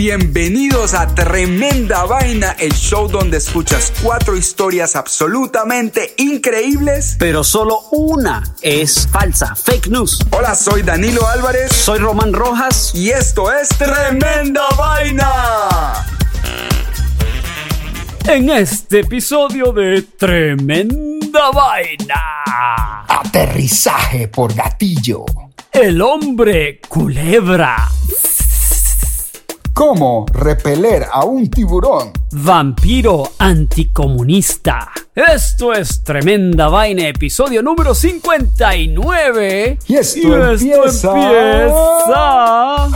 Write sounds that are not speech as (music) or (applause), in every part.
Bienvenidos a Tremenda Vaina, el show donde escuchas cuatro historias absolutamente increíbles. pero solo una es falsa, fake news. Hola, soy Danilo Álvarez Soy Román Rojas. y esto es Tremenda Vaina. En este episodio de Tremenda Vaina, Aterrizaje por gatillo. el hombre culebra, ¿Cómo repeler a un tiburón? vampiro anticomunista. Esto es Tremenda Vaina, episodio número 59. Y esto Y esto empieza- empieza- ¡Ah!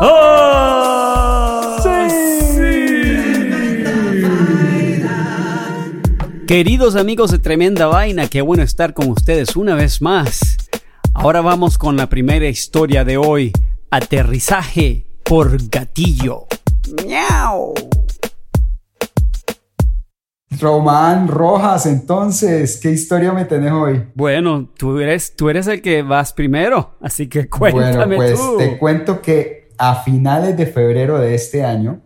¡Ah! Queridos amigos de Tremenda Vaina, qué bueno estar con ustedes una vez más. Ahora vamos con la primera historia de hoy. Aterrizaje por gatillo. ¡Miau! Román Rojas, entonces, ¿qué historia me tenés hoy? Bueno, tú eres, tú eres el que vas primero, así que (laughs) cuéntame bueno, pues tú. te cuento que a finales de febrero de este año,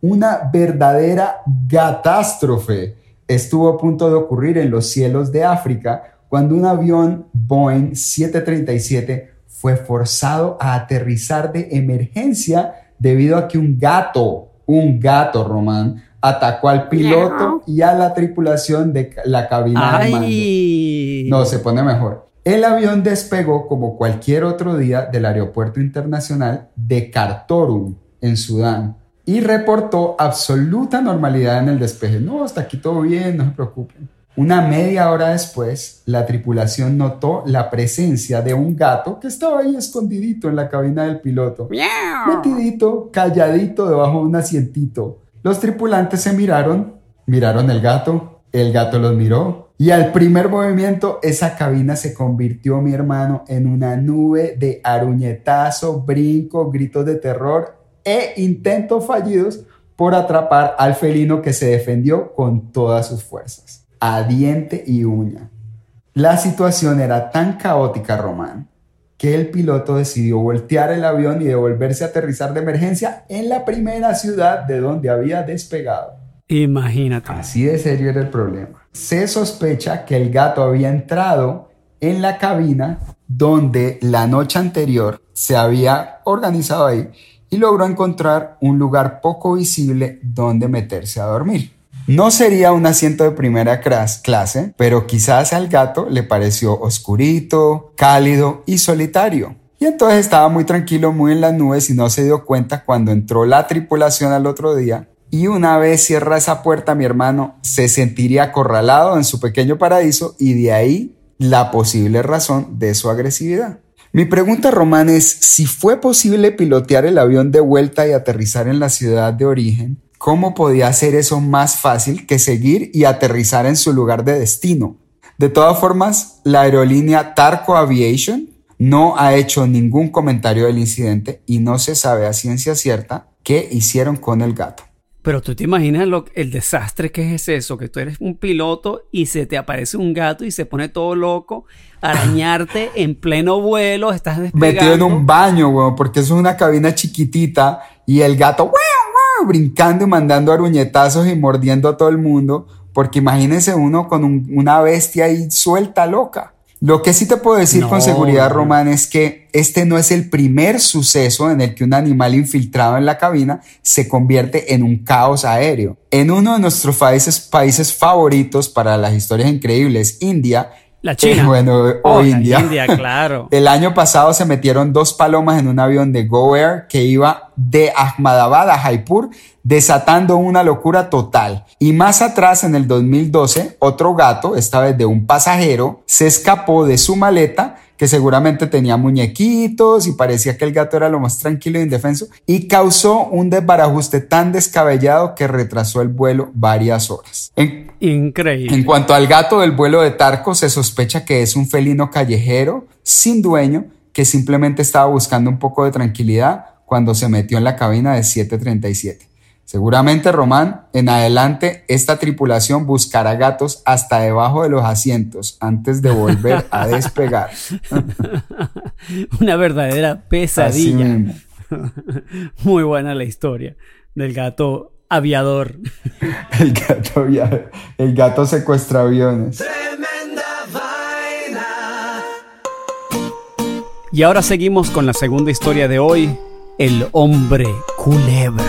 una verdadera catástrofe estuvo a punto de ocurrir en los cielos de África cuando un avión Boeing 737 fue forzado a aterrizar de emergencia debido a que un gato, un gato, Román, atacó al piloto y a la tripulación de la cabina de mando. No, se pone mejor. El avión despegó como cualquier otro día del aeropuerto internacional de Khartoum, en Sudán, y reportó absoluta normalidad en el despeje. No, hasta aquí todo bien, no se preocupen. Una media hora después, la tripulación notó la presencia de un gato que estaba ahí escondidito en la cabina del piloto. Metidito, calladito debajo de un asientito. Los tripulantes se miraron, miraron el gato, el gato los miró y al primer movimiento esa cabina se convirtió, mi hermano, en una nube de aruñetazo, brinco, gritos de terror e intentos fallidos por atrapar al felino que se defendió con todas sus fuerzas, a diente y uña. La situación era tan caótica, Román, que el piloto decidió voltear el avión y devolverse a aterrizar de emergencia en la primera ciudad de donde había despegado. Imagínate. Así de serio era el problema. Se sospecha que el gato había entrado en la cabina donde la noche anterior se había organizado ahí y logró encontrar un lugar poco visible donde meterse a dormir. No sería un asiento de primera clase, pero quizás al gato le pareció oscurito, cálido y solitario. Y entonces estaba muy tranquilo, muy en las nubes y no se dio cuenta cuando entró la tripulación al otro día. Y una vez cierra esa puerta, mi hermano se sentiría acorralado en su pequeño paraíso y de ahí la posible razón de su agresividad. Mi pregunta, Román, es si fue posible pilotear el avión de vuelta y aterrizar en la ciudad de origen, ¿cómo podía hacer eso más fácil que seguir y aterrizar en su lugar de destino? De todas formas, la aerolínea Tarco Aviation no ha hecho ningún comentario del incidente y no se sabe a ciencia cierta qué hicieron con el gato. Pero tú te imaginas lo, el desastre que es eso, que tú eres un piloto y se te aparece un gato y se pone todo loco, arañarte (laughs) en pleno vuelo, estás despegando. Metido en un baño, weón, porque eso es una cabina chiquitita y el gato, "Guau, brincando y mandando aruñetazos y mordiendo a todo el mundo, porque imagínense uno con un- una bestia ahí suelta, loca. Lo que sí te puedo decir No, con seguridad. Román, es que este no es el primer suceso en el que un animal infiltrado en la cabina se convierte en un caos aéreo. En uno de nuestros países, países favoritos para las historias increíbles, India, La China. eh, bueno, Oh, o. India, (laughs) claro. El año pasado se metieron dos palomas en un avión de Go Air que iba de Ahmadabad a Jaipur, desatando una locura total. Y más atrás, en el 2012, otro gato, esta vez de un pasajero, se escapó de su maleta que seguramente tenía muñequitos y parecía que el gato era lo más tranquilo e indefenso y causó un desbarajuste tan descabellado que retrasó el vuelo varias horas. En, Increíble. en cuanto al gato del vuelo de Tarco, se sospecha que es un felino callejero sin dueño que simplemente estaba buscando un poco de tranquilidad cuando se metió en la cabina de 737. Seguramente, Román, en adelante esta tripulación buscará gatos hasta debajo de los asientos antes de volver a (laughs) despegar. (laughs) Una verdadera pesadilla. (laughs) Muy buena la historia del gato aviador. El gato, avia- el gato secuestra aviones. Tremenda vaina. Y ahora seguimos con la segunda historia de hoy, el hombre culebra.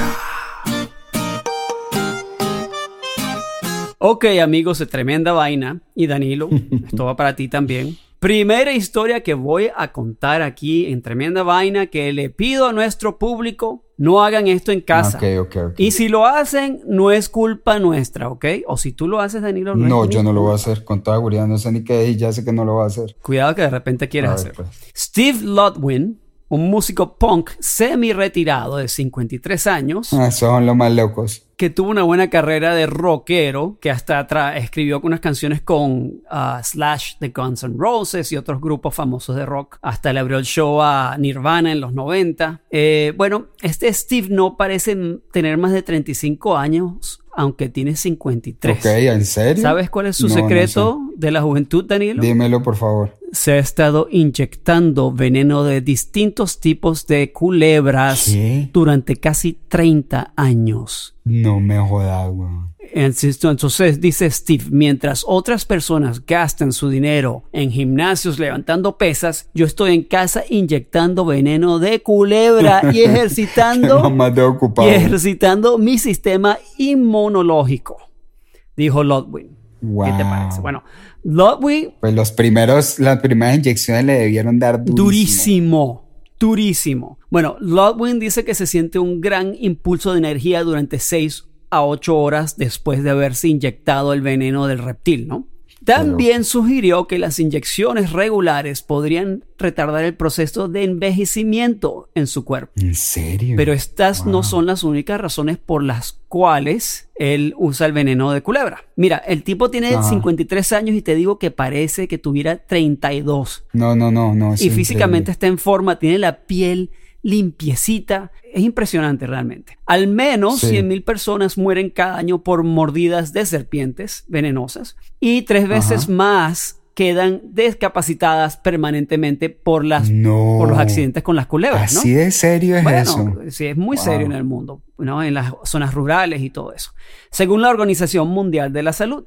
Ok amigos de Tremenda Vaina y Danilo, (laughs) esto va para ti también. Primera historia que voy a contar aquí en Tremenda Vaina que le pido a nuestro público, no hagan esto en casa. Ok, ok, ok. Y si lo hacen, no es culpa nuestra, ¿ok? O si tú lo haces, Danilo, no, No, es yo no lo voy a hacer con toda seguridad. No sé ni qué es y ya sé que no lo voy a hacer. Cuidado que de repente quieres hacerlo. pues. Steve Lodwin, un músico punk semi-retirado de 53 años, Ah, son los más locos. que tuvo una buena carrera de rockero, que hasta escribió unas canciones con ah, Slash de Guns N' Roses y otros grupos famosos de rock. Hasta le abrió el show a Nirvana en los 90. Eh, bueno, este Steve no parece tener más de 35 años, aunque tiene 53. Ok, ¿en serio? ¿Sabes cuál es su No, no secreto de la juventud, Danilo? Dímelo, por favor. se ha estado inyectando veneno de distintos tipos de culebras ¿Qué? durante casi 30 años. No me jodas, weón. Entonces, entonces, dice Steve, mientras otras personas gastan su dinero en gimnasios levantando pesas, yo estoy en casa inyectando veneno de culebra (laughs) y ejercitando y ejercitando mi sistema inmunológico, dijo Lodwin. ¿Qué te parece? Bueno, Lodwin Pues los primeros, las primeras inyecciones le debieron dar durísimo. Durísimo, durísimo. Bueno, Lodwin dice que se siente un gran impulso de energía durante 6 a 8 horas después de haberse inyectado el veneno del reptil, ¿no? También sugirió que las inyecciones regulares podrían retardar el proceso de envejecimiento en su cuerpo. ¿En serio? Pero estas no son las únicas razones por las cuales él usa el veneno de culebra. Mira, el tipo tiene Ajá. 53 años y te digo que parece que tuviera 32 No, no, no, no. y físicamente increíble. está en forma, tiene la piel limpiecita. Es impresionante realmente. Al menos Sí. 100 mil personas mueren cada año por mordidas de serpientes venenosas y tres veces Ajá. más quedan discapacitadas permanentemente por, las, No. por los accidentes con las culebras. ¿no? Así de serio es Bueno, eso. sí, es muy Wow. serio en el mundo, ¿no? En las zonas rurales y todo eso. Según la Organización Mundial de la Salud,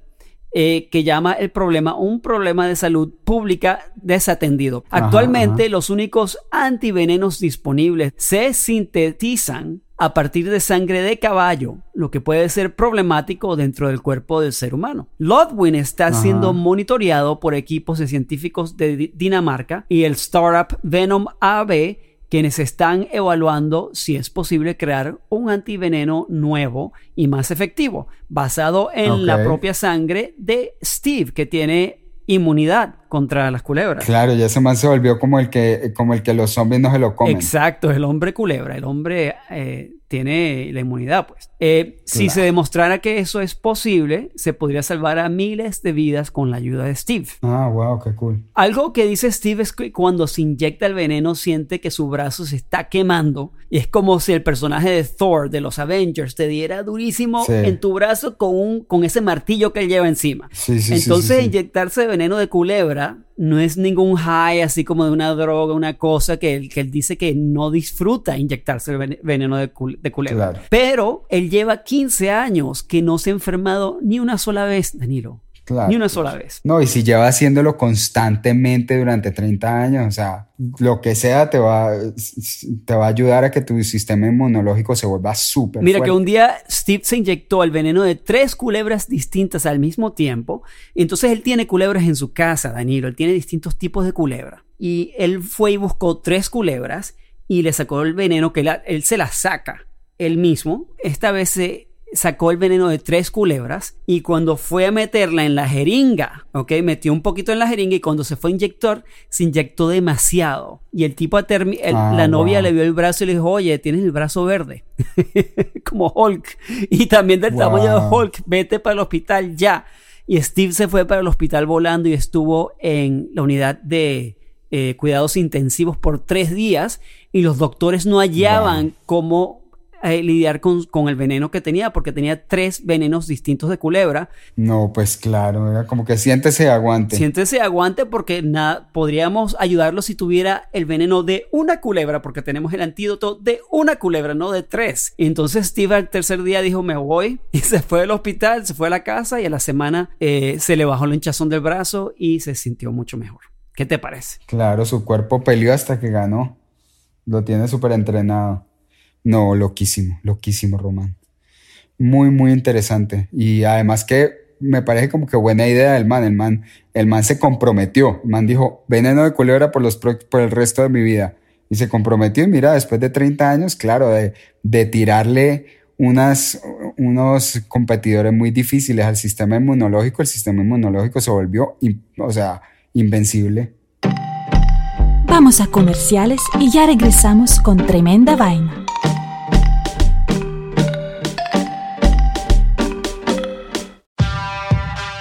eh, que llama el problema un problema de salud pública desatendido. Actualmente, ajá. los únicos antivenenos disponibles se sintetizan a partir de sangre de caballo, lo que puede ser problemático dentro del cuerpo del ser humano. Lodwin está Ajá. siendo monitoreado por equipos de científicos de Di- Dinamarca y el startup Venom AB quienes están evaluando si es posible crear un antiveneno nuevo y más efectivo, basado en la propia sangre de Steve, que tiene inmunidad contra las culebras. Claro, ya ese man se volvió como el que, como el que los zombies no se lo comen. Exacto, el hombre culebra, el hombre eh, tiene la inmunidad, pues. Eh, Si Claro. se demostrara que eso es posible, se podría salvar a miles de vidas con la ayuda de Steve. Ah, wow, qué cool. Algo que dice Steve es que cuando se inyecta el veneno siente que su brazo se está quemando y es como si el personaje de Thor de los Avengers te diera durísimo Sí. en tu brazo con, un, con ese martillo que él lleva encima. Sí, sí, sí, Entonces inyectarse veneno de culebra no es ningún high así como de una droga, una cosa que él, que él dice que no disfruta inyectarse el veneno de, culebra. Pero él lleva 15 años que no se ha enfermado ni una sola vez, Danilo. Ni una sola vez. No, y si lleva haciéndolo constantemente durante 30 años, o sea, lo que sea te va, te va a ayudar a que tu sistema inmunológico se vuelva súper Mira que un día Steve se inyectó el veneno de tres culebras distintas al mismo tiempo. Entonces él tiene culebras en su casa, Danilo. Él tiene distintos tipos de culebra. Y él fue y buscó tres culebras y le sacó el veneno que él, se las saca él mismo. Esta vez se sacó el veneno de tres culebras y cuando fue a meterla en la jeringa, ¿ok? Metió un poquito en la jeringa y cuando se fue a inyectar, se inyectó demasiado. Y el tipo, ah, la novia le vio el brazo y le dijo, oye, tienes el brazo verde, (laughs) como Hulk. Y también del tamaño de Hulk, vete para el hospital ya. Y Steve se fue para el hospital volando y estuvo en la unidad de eh, cuidados intensivos por tres días y los doctores no hallaban cómo lidiar con, con, el veneno que tenía, porque tenía tres venenos distintos de culebra. No, pues claro, era como que siéntese aguante. Siéntese aguante porque nada, podríamos ayudarlo si tuviera el veneno de una culebra, porque tenemos el antídoto de una culebra, no de tres. entonces Steve al tercer día dijo, me voy, (laughs) y se fue al hospital, se fue a la casa y a la semana eh, se le bajó el hinchazón del brazo y se sintió mucho mejor. ¿Qué te parece? Claro, su cuerpo peleó hasta que ganó. Lo tiene súper entrenado. No, loquísimo, loquísimo, Román. Muy, muy interesante. Y además que me parece como que buena idea del man. El man, el man se comprometió. El man dijo, veneno de culebra por, los, por el resto de mi vida. Y se comprometió. Y mira, después de 30 años, claro, de, de tirarle unos competidores muy difíciles al sistema inmunológico, el sistema inmunológico se volvió, o sea, invencible. Vamos a comerciales y ya regresamos con tremenda vaina.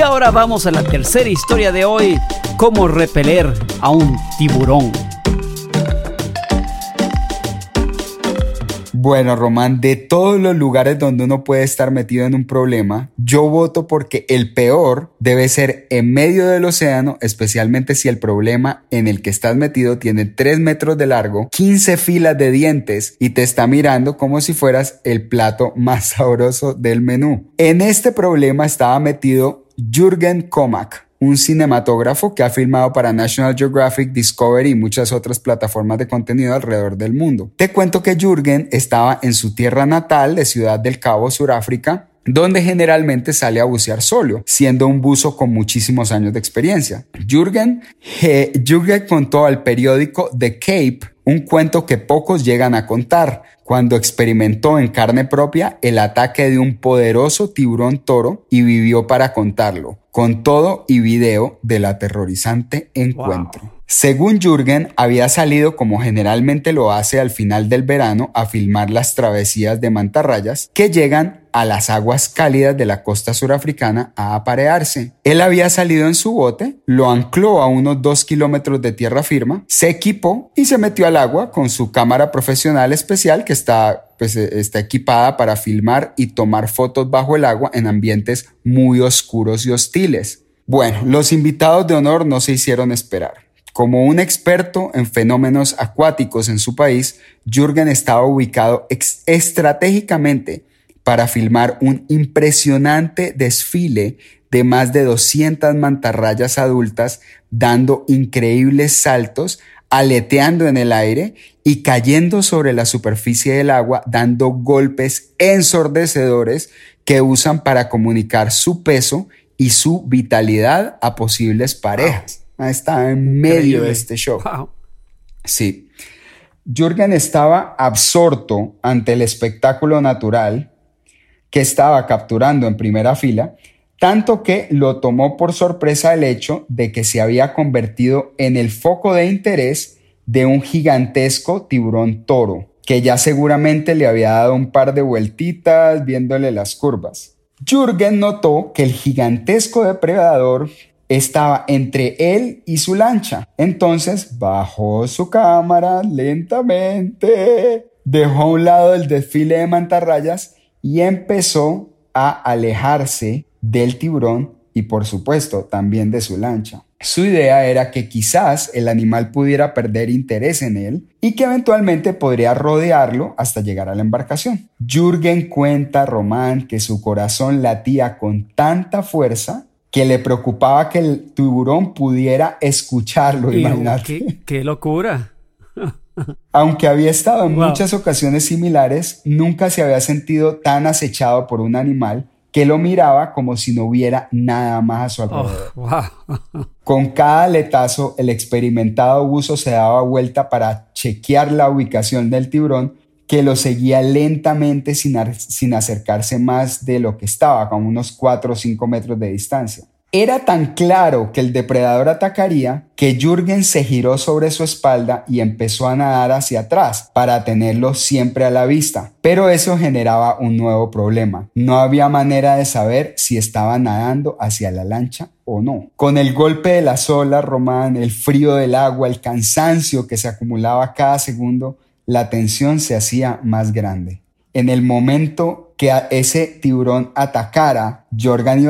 Y ahora vamos a la tercera historia de hoy, cómo repeler a un tiburón. Bueno, Román, de todos los lugares donde uno puede estar metido en un problema, yo voto porque el peor debe ser en medio del océano, especialmente si el problema en el que estás metido tiene 3 metros de largo, 15 filas de dientes y te está mirando como si fueras el plato más (laughs) sabroso del menú. En este problema estaba metido Jürgen Komak, un cinematógrafo que ha filmado para National Geographic, Discovery y muchas otras plataformas de contenido alrededor del mundo. Te cuento que Jürgen estaba en su tierra natal de Ciudad del Cabo, Suráfrica, donde generalmente sale a bucear solo, siendo un buzo con muchísimos años de experiencia. Jürgen, Jürgen contó al periódico The Cape un cuento que pocos llegan a contar, cuando experimentó en carne propia el ataque de un poderoso tiburón toro y vivió para contarlo, con todo y video del aterrorizante encuentro. Según Jürgen, había salido como generalmente lo hace al final del verano a filmar las travesías de mantarrayas que llegan a las aguas cálidas de la costa surafricana a aparearse. Él había salido en su bote, lo ancló a unos dos kilómetros de tierra firma, se equipó y se metió al agua con su cámara profesional especial que está, pues, está equipada para filmar y tomar fotos bajo el agua en ambientes muy oscuros y hostiles. Bueno, los invitados de honor no se hicieron esperar. Como un experto en fenómenos acuáticos en su país, Jürgen estaba ubicado estratégicamente para filmar un impresionante desfile de más de 200 mantarrayas adultas dando increíbles saltos, aleteando en el aire y cayendo sobre la superficie del agua, dando golpes ensordecedores que usan para comunicar su peso y su vitalidad a posibles parejas estaba en medio de este show. Sí. Jürgen estaba absorto ante el espectáculo natural, que estaba capturando en primera fila, tanto que lo tomó por sorpresa el hecho de que se había convertido en el foco de interés de un gigantesco tiburón toro, que ya seguramente le había dado un par de vueltitas viéndole las curvas. Jürgen notó que el gigantesco depredador estaba entre él y su lancha. Entonces bajó su cámara lentamente, dejó a un lado el desfile de mantarrayas y empezó a alejarse del tiburón y por supuesto también de su lancha. Su idea era que quizás el animal pudiera perder interés en él y que eventualmente podría rodearlo hasta llegar a la embarcación. Jürgen cuenta a Román que su corazón latía con tanta fuerza que le preocupaba que el tiburón pudiera escucharlo, imagínate. Qué, locura! Aunque había estado en muchas ocasiones similares, nunca se había sentido tan acechado por un animal que lo miraba como si no hubiera nada más a su oh, alrededor. Con cada aletazo, el experimentado buzo se daba vuelta para chequear la ubicación del tiburón que lo seguía lentamente sin, sin acercarse más de lo que estaba, como unos 4 o 5 metros de distancia. Era tan claro que el depredador atacaría que Jürgen se giró sobre su espalda y empezó a nadar hacia atrás para tenerlo siempre a la vista. Pero eso generaba un nuevo problema. No había manera de saber si estaba nadando hacia la lancha o no. Con el golpe de las olas, Román, el frío del agua, el cansancio que se acumulaba cada segundo, la tensión se hacía más grande. En el momento que ese tiburón atacara, Jürgen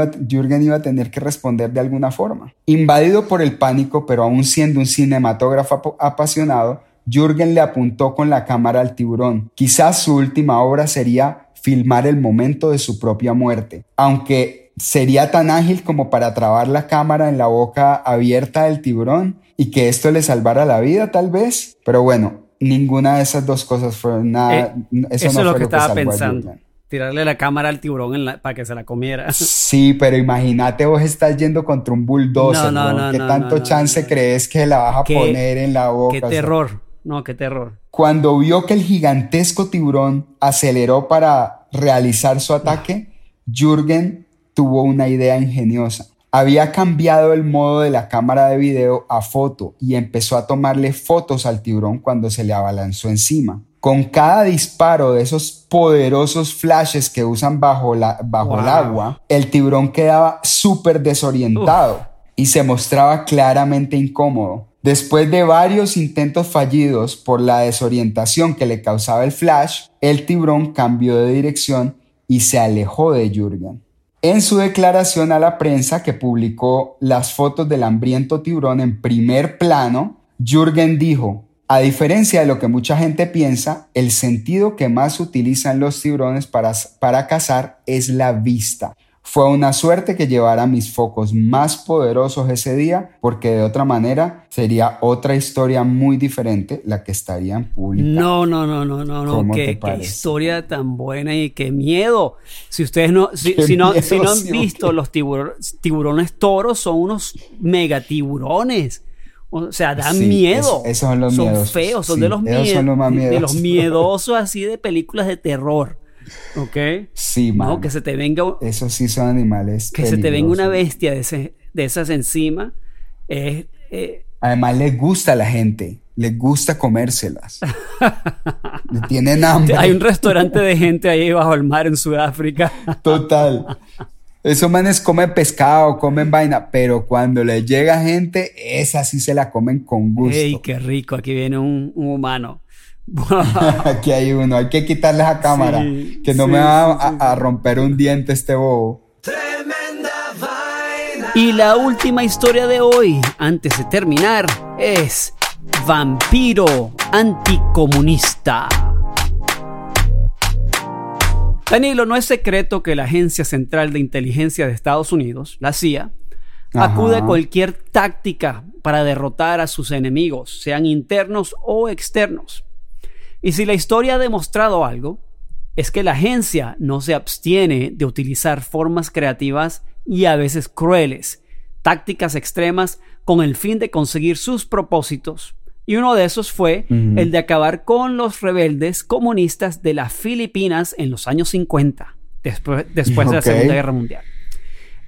iba, a tener que responder de alguna forma. Invadido por el pánico, pero aún siendo un cinematógrafo apasionado, Jürgen le apuntó con la cámara al tiburón. Quizás su última obra sería filmar el momento de su propia muerte, aunque sería tan ágil como para trabar la cámara en la boca abierta del tiburón y que esto le salvara la vida tal vez. Pero bueno, ninguna de esas dos cosas fue nada. Eh, eso, no es lo que, estaba pensando. Tirarle la cámara al tiburón para que se la comiera. (laughs) Sí, pero imagínate vos estás yendo contra un bulldozer, no, no, ¿Qué tanto chance crees que la vas a poner en la boca? Qué terror. No, qué terror. Cuando vio que el gigantesco tiburón aceleró para realizar su ataque, Jürgen tuvo una idea ingeniosa. Había cambiado el modo de la cámara de video a foto y empezó a tomarle fotos al tiburón cuando se le abalanzó encima. Con cada disparo de esos poderosos flashes que usan bajo, la, bajo el agua, el tiburón quedaba súper desorientado y se mostraba claramente incómodo. Después de varios intentos fallidos por la desorientación que le causaba el flash, el tiburón cambió de dirección y se alejó de Jürgen. En su declaración a la prensa que publicó las fotos del hambriento tiburón en primer plano, Jürgen dijo, a diferencia de lo que mucha gente piensa, el sentido que más utilizan los tiburones para, para cazar es la vista. Fue una suerte que llevara mis focos más poderosos ese día, porque de otra manera sería otra historia muy diferente la que estaría en público. No, no, no, no, no, no. Qué, historia tan buena y qué miedo. Si ustedes no, si, no, si no han visto los tiburones toros, son unos megatiburones. O sea, dan miedo. esos son los son feos, son de los miedos. De los (laughs) miedosos así de películas de terror. ¿Ok? Sí, man. No, que se te venga. Esos sí son animales. Que se te venga una bestia de, ese, de esas encima. Es. Eh, Además, les gusta a la gente. Les gusta comérselas. Tienen (laughs) hambre. Hay un restaurante de gente ahí bajo el mar en Sudáfrica. Total. Esos manes comen pescado, comen vaina, pero cuando les llega gente, esa sí se la comen con gusto. ¡Ey, qué rico! Aquí viene un humano. (laughs) Aquí hay uno, hay que quitarle la cámara, que no me va a, romper un diente este bobo. Tremenda vaina. Y la última historia de hoy, antes de terminar, es Vampiro Anticomunista. Danilo, no es secreto que la Agencia Central de Inteligencia de Estados Unidos, la CIA, acude a cualquier táctica para derrotar a sus enemigos, sean internos o externos. Y si la historia ha demostrado algo, es que la agencia no se abstiene de utilizar formas creativas y a veces crueles, tácticas extremas con el fin de conseguir sus propósitos. Y uno de esos fue el de acabar con los rebeldes comunistas de las Filipinas en los años 50. después, después de la. Segunda Guerra Mundial.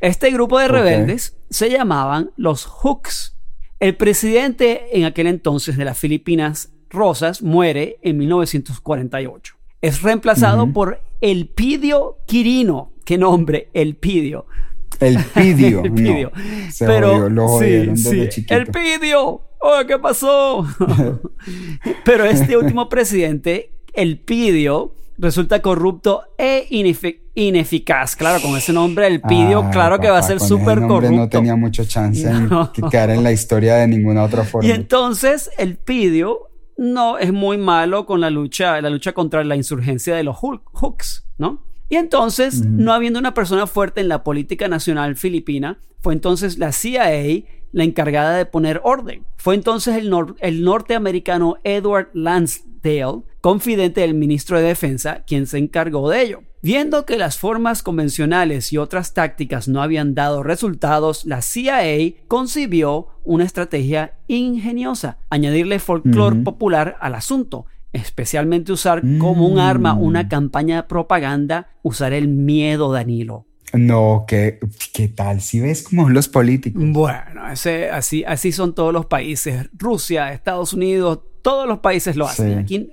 Este grupo de rebeldes se llamaban los Hooks. El presidente en aquel entonces de las Filipinas, Rosas, muere en 1948. Es reemplazado por Elpidio Quirino. ¿Qué nombre? Elpidio. El pidio. (laughs) El Pidio. No, se Pero jodió, lo sí, sí, el Pidio. Oh, ¿qué pasó? (laughs) Pero este último presidente, el Pidio, resulta corrupto e inefi- ineficaz. Claro, con ese nombre, el Pidio, Ah, claro que va a ser súper corrupto. No tenía mucho chance No. en en la historia de ninguna otra forma. Y entonces el Pidio no es muy malo con la lucha, la lucha contra la insurgencia de los Hooks, ¿no? Y entonces, no habiendo una persona fuerte en la política nacional filipina, fue entonces la CIA la encargada de poner orden. Fue entonces el, nor- el norteamericano Edward Lansdale, confidente del ministro de Defensa, quien se encargó de ello. Viendo que las formas convencionales y otras tácticas no habían dado resultados, la CIA concibió una estrategia ingeniosa, añadirle folclore popular al asunto, especialmente usar como un arma una campaña de propaganda, usar el miedo, Danilo. No, ¿qué, qué tal? Si ves cómo son los políticos. Bueno, ese, así, así son todos los países. Rusia, Estados Unidos, todos los países lo hacen. Sí. Aquí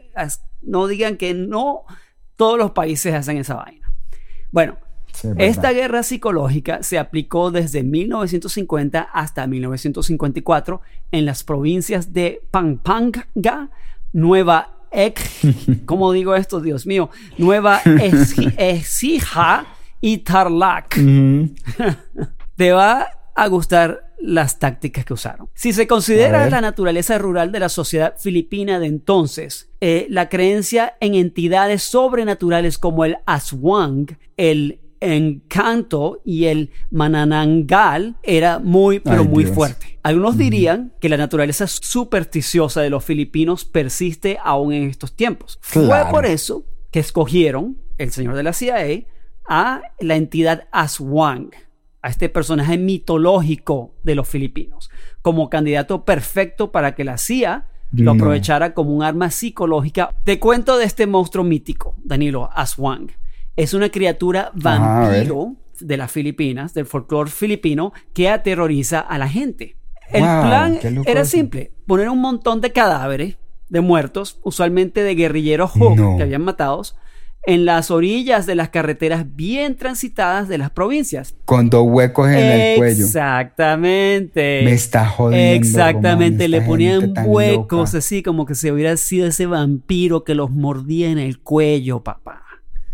no digan que no, todos los países hacen esa vaina. Bueno, Sí, esta guerra psicológica se aplicó desde 1950 hasta 1954 en las provincias de Pampanga, Nueva Ex, (laughs) ¿cómo digo esto? Dios mío, Nueva Ecija (laughs) y Tarlac (laughs) te va a gustar las tácticas que usaron. Si se considera la naturaleza rural de la sociedad filipina de entonces, eh, la creencia en entidades sobrenaturales como el aswang, el encanto y el mananangal era muy, pero Ay, muy Dios. fuerte. Algunos dirían que la naturaleza supersticiosa de los filipinos persiste aún en estos tiempos. Fue por eso que escogieron el señor de la CIA a la entidad Aswang, a este personaje mitológico de los filipinos, como candidato perfecto para que la CIA lo aprovechara como un arma psicológica. Te cuento de este monstruo mítico, Danilo Aswang. Es una criatura vampiro de las Filipinas, del folclore filipino, que aterroriza a la gente. El Wow, plan era simple, poner un montón de cadáveres de muertos, usualmente de guerrilleros No. que habían matados, en las orillas de las carreteras bien transitadas de las provincias. Con dos huecos en el cuello. Exactamente. Me está jodiendo, Exactamente, Román, le ponían huecos loca. así como que se hubiera sido ese vampiro que los mordía en el cuello, papá.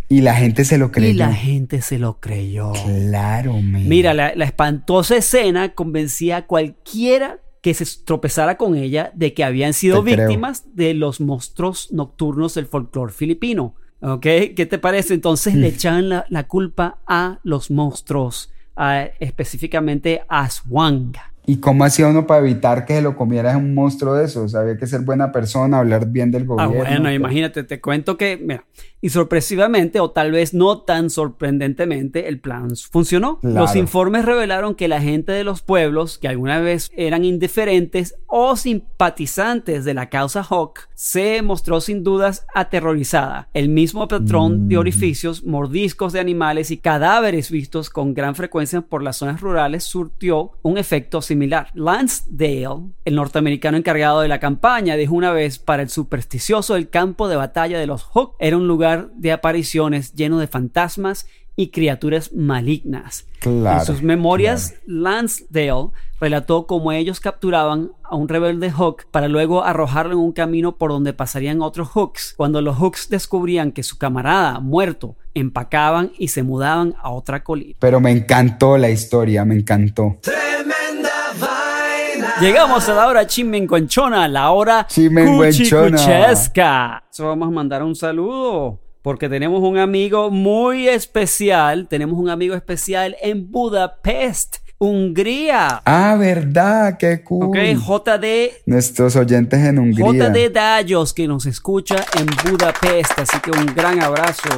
Y la gente se lo creyó. Y la gente se lo creyó. Claro, man. Mira, la, la espantosa escena convencía a cualquiera que se tropezara con ella de que habían sido Te creo. víctimas de los monstruos nocturnos del folclore filipino. ¿Ok? ¿Qué te parece? Entonces Mm. le echaban la, la culpa a los monstruos, a- específicamente a Aswang. ¿Y cómo hacía uno para evitar que se lo comiera un monstruo de esos? Había que ser buena persona, hablar bien del Ah, gobierno. bueno, ¿qué? imagínate, te cuento que, mira, y sorpresivamente, o tal vez no tan sorprendentemente, el plan funcionó. Claro. Los informes revelaron que la gente de los pueblos, que alguna vez eran indiferentes o simpatizantes de la causa Hawk, se mostró sin dudas aterrorizada. El mismo patrón de orificios, mordiscos de animales y cadáveres vistos con gran frecuencia por las zonas rurales surtió un efecto similar. Lansdale, el norteamericano encargado de la campaña, dijo una vez para el supersticioso el campo de batalla de los Hawk era un lugar de apariciones lleno de fantasmas y criaturas malignas. Claro, en sus memorias, Lansdale relató cómo ellos capturaban a un rebelde Hawk para luego arrojarlo en un camino por donde pasarían otros Hawks. Cuando los Hawks descubrían que su camarada muerto, empacaban y se mudaban a otra colina. Pero me encantó la historia, me encantó. Tremenda vaina. Llegamos a la hora chimenguenchona, la hora Chimenguenchona. cuchicuchesca. So, vamos a mandar un saludo porque tenemos un amigo muy especial. Tenemos un amigo especial en Budapest, Hungría. Ah, verdad, qué cool. Ok, JD. Nuestros oyentes en Hungría. JD Dallos que nos escucha en Budapest. Así que un gran abrazo,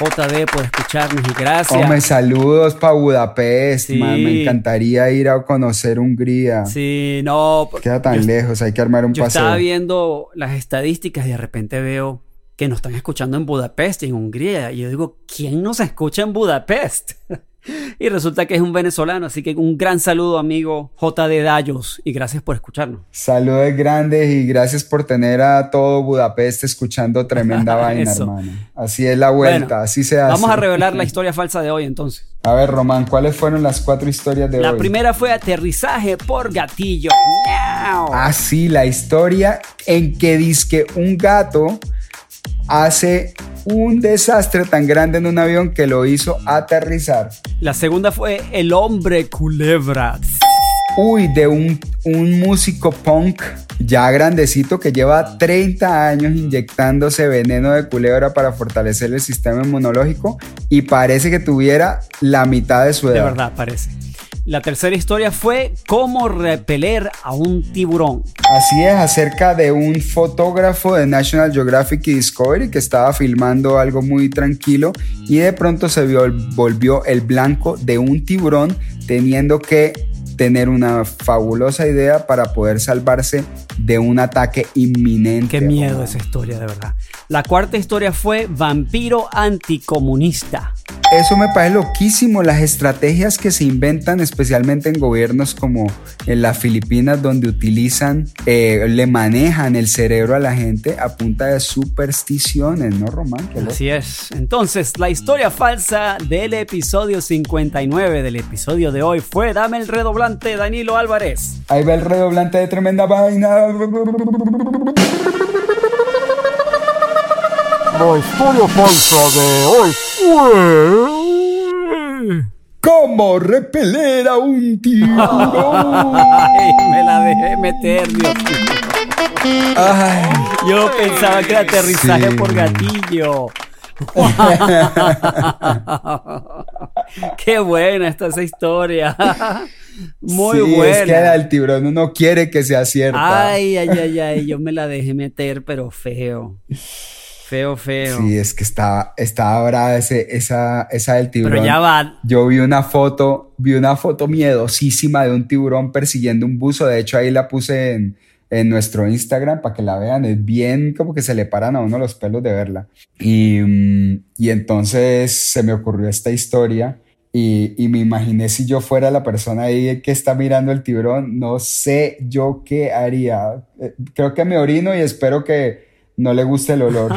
JD, por escucharnos y gracias. Hombre, saludos para Budapest, Sí. man. Me encantaría ir a conocer Hungría. Sí, no. Queda tan yo- lejos, hay que armar un Yo paseo. estaba viendo las estadísticas y de repente veo que nos están escuchando en Budapest, en Hungría. Y yo digo, ¿quién nos escucha en Budapest? (laughs) y resulta que es un venezolano, así que un gran saludo amigo JD Dallos y gracias por escucharnos. Saludos grandes y gracias por tener a todo Budapest escuchando tremenda (laughs) vaina, hermano. Así es la vuelta, así se hace. Vamos a revelar la (laughs) historia falsa de hoy entonces. A ver, Román, ¿cuáles fueron las cuatro historias de la hoy? La primera fue aterrizaje por gatillo. Ah, sí, la historia en que dice que un gato hace un desastre tan grande en un avión que lo hizo aterrizar. La segunda fue El hombre culebra. Uy, de un, un, músico punk ya grandecito que lleva 30 años inyectándose veneno de culebra para fortalecer el sistema inmunológico y parece que tuviera la mitad de su edad. De verdad, parece. La tercera historia fue cómo repeler a un tiburón. Así es, acerca de un fotógrafo de National Geographic y Discovery que estaba filmando algo muy tranquilo y de pronto se volvió el blanco de un tiburón teniendo que tener una fabulosa idea para poder salvarse de un ataque inminente. Qué miedo esa historia, de verdad. La cuarta historia fue Vampiro Anticomunista. Eso me parece loquísimo, las estrategias que se inventan especialmente en gobiernos como en las Filipinas donde utilizan, eh, le manejan el cerebro a la gente a punta de supersticiones, ¿no, Román? Así es. Entonces, la historia falsa del episodio 59 del episodio de hoy fue Dame el redoblante, Danilo Álvarez. Ahí va el redoblante de tremenda vaina. La historia falsa de hoy fue... ¿Cómo repeler a un tiburón? (laughs) Ay, me la dejé meter, Dios mío. Ay, Yo pensaba que era aterrizaje Sí. por gatillo. (laughs) Qué buena está esa historia. Muy sí, buena. Es que el tiburón uno quiere que sea cierta. Ay, ay, ay, ay, yo me la dejé meter, pero feo. Feo, feo. Sí, es que estaba, estaba brava ese, esa, esa del tiburón. pero ya va. Yo vi una foto, vi una foto miedosísima de un tiburón persiguiendo un buzo. De hecho, ahí la puse en, en nuestro Instagram para que la vean. Es bien como que se le paran a uno los pelos de verla. Y, mm, y entonces se me ocurrió esta historia. Y, y me imaginé si yo fuera la persona ahí que está mirando el tiburón, no sé yo qué haría. Eh, Creo que me orino y espero que no le guste el olor.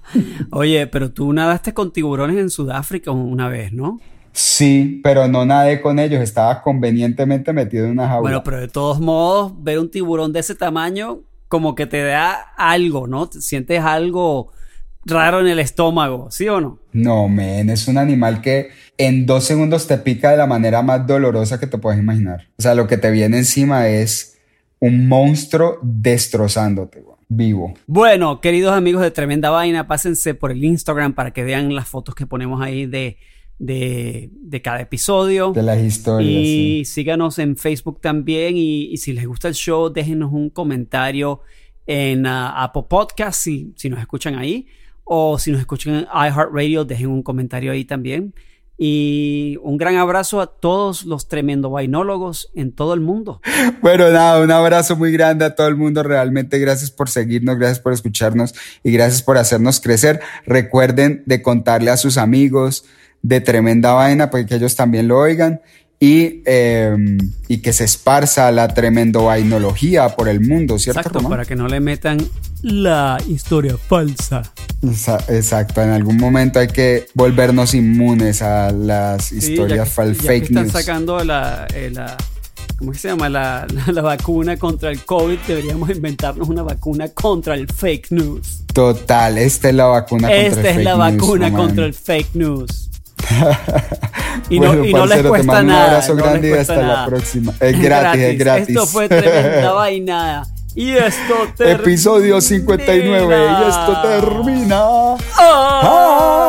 (laughs) Oye, pero tú nadaste con tiburones en Sudáfrica una vez, ¿no? Sí, pero no nadé con ellos, estaba convenientemente metido en una jaula. Bueno, pero de todos modos, ver un tiburón de ese tamaño como que te da algo, ¿no? Te sientes algo raro en el estómago, ¿sí o no? No, men, es un animal que en dos segundos te pica de la manera más dolorosa que te puedes imaginar. O sea, lo que te viene encima es un monstruo destrozándote, vivo. Bueno, queridos amigos de Tremenda Vaina, pásense por el Instagram para que vean las fotos que ponemos ahí de, de, de cada episodio. De las historias. Y sí. síganos en Facebook también. Y, y si les gusta el show, déjenos un comentario en ah, Apple Podcast si, si nos escuchan ahí. O si nos escuchan en iHeartRadio, dejen un comentario ahí también. Y un gran abrazo a todos los tremendo vainólogos en todo el mundo. Bueno, nada, un abrazo muy grande a todo el mundo. Realmente gracias por seguirnos, gracias por escucharnos y gracias por hacernos crecer. Recuerden de contarle a sus amigos de tremenda vaina para que ellos también lo oigan y, eh, y que se esparza la tremendo vainología por el mundo, ¿cierto? Exacto, Román? para que no le metan la historia falsa. Exacto, en algún momento hay que volvernos inmunes a las historias ya, fal ya que fake están news. sacando la, eh, la- ¿cómo se llama? La, la- la vacuna contra el COVID, deberíamos inventarnos una vacuna contra el fake news. Total, esta es la vacuna contra Esta el es fake la news, vacuna Román. contra el fake news. (laughs) Y no, Bueno, y no les parcero, te cuesta mando nada. Un abrazo no les grande y hasta la próxima. Es (laughs) gratis, es gratis. Esto fue tremenda (laughs) vaina. Y esto termina. Episodio 59 y esto termina. Ah,